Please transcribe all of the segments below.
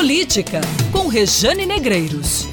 Política, com Rejane Negreiros.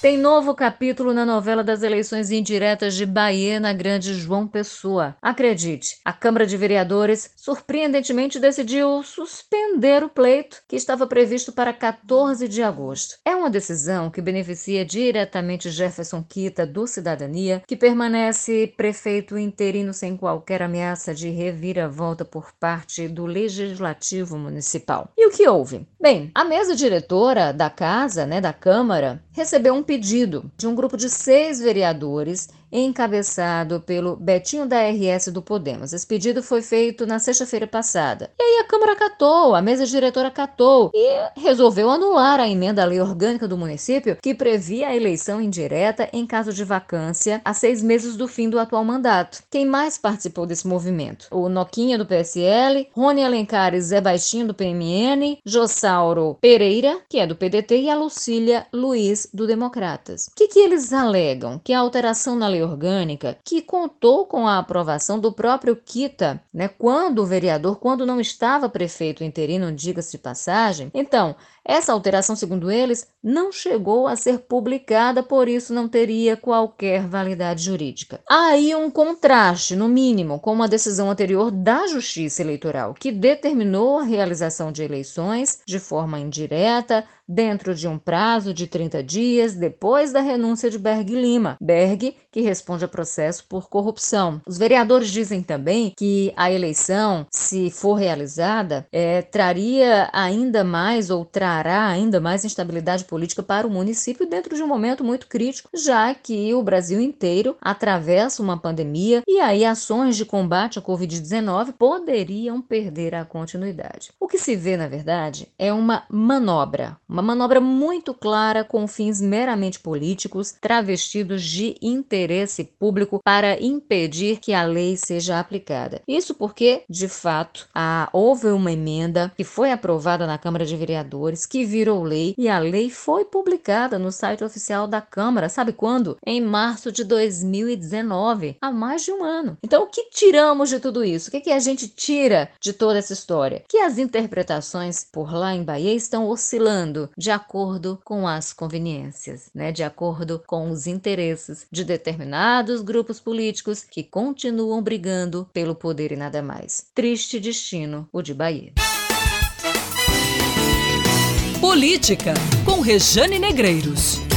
Tem novo capítulo na novela das eleições indiretas de Bahia na Grande João Pessoa. Acredite, a Câmara de Vereadores surpreendentemente decidiu suspender o pleito que estava previsto para 14 de agosto. É uma decisão que beneficia diretamente Jefferson Quita do Cidadania, que permanece prefeito interino sem qualquer ameaça de reviravolta por parte do Legislativo Municipal. E o que houve? Bem, a mesa diretora da casa, né, da Câmara, recebeu um pedido de um grupo de seis vereadores encabeçado pelo Betinho da RS do Podemos. Esse pedido foi feito na sexta-feira passada. E aí a Câmara catou, a mesa diretora catou e resolveu anular a emenda à lei orgânica do município que previa a eleição indireta em caso de vacância a seis meses do fim do atual mandato. Quem mais participou desse movimento? O Noquinha do PSL, Rony Alencar e Zé Baixinho do PMN, Jossauro Pereira, que é do PDT, e a Lucília Luiz do Democratas. O que, que eles alegam? Que a alteração na lei orgânica que contou com a aprovação do próprio Kita, né, quando o vereador, quando não estava prefeito interino, diga-se de passagem. Então, essa alteração, segundo eles, não chegou a ser publicada, por isso não teria qualquer validade jurídica. Há aí um contraste, no mínimo, com uma decisão anterior da Justiça Eleitoral, que determinou a realização de eleições de forma indireta, dentro de um prazo de 30 dias depois da renúncia de Berg Lima. Berg, que responde a processo por corrupção. Os vereadores dizem também que a eleição, se for realizada, é, traria ainda mais ou trará ainda mais instabilidade política para o município dentro de um momento muito crítico, já que o Brasil inteiro atravessa uma pandemia e aí ações de combate à Covid-19 poderiam perder a continuidade. O que se vê, na verdade, é uma manobra, uma manobra muito clara com fins meramente políticos, travestidos de interesse público para impedir que a lei seja aplicada. Isso porque, de fato, houve uma emenda que foi aprovada na Câmara de Vereadores, que virou lei, e a lei foi publicada no site oficial da Câmara, sabe quando? Em março de 2019, há mais de um ano. Então, o que tiramos de tudo isso? O que, que a gente tira de toda essa história? Que as interpretações por lá em Bahia estão oscilando de acordo com as conveniências, né? de acordo com os interesses de determinados grupos políticos que continuam brigando pelo poder e nada mais. Triste destino o de Bahia. Política com Rejane Negreiros.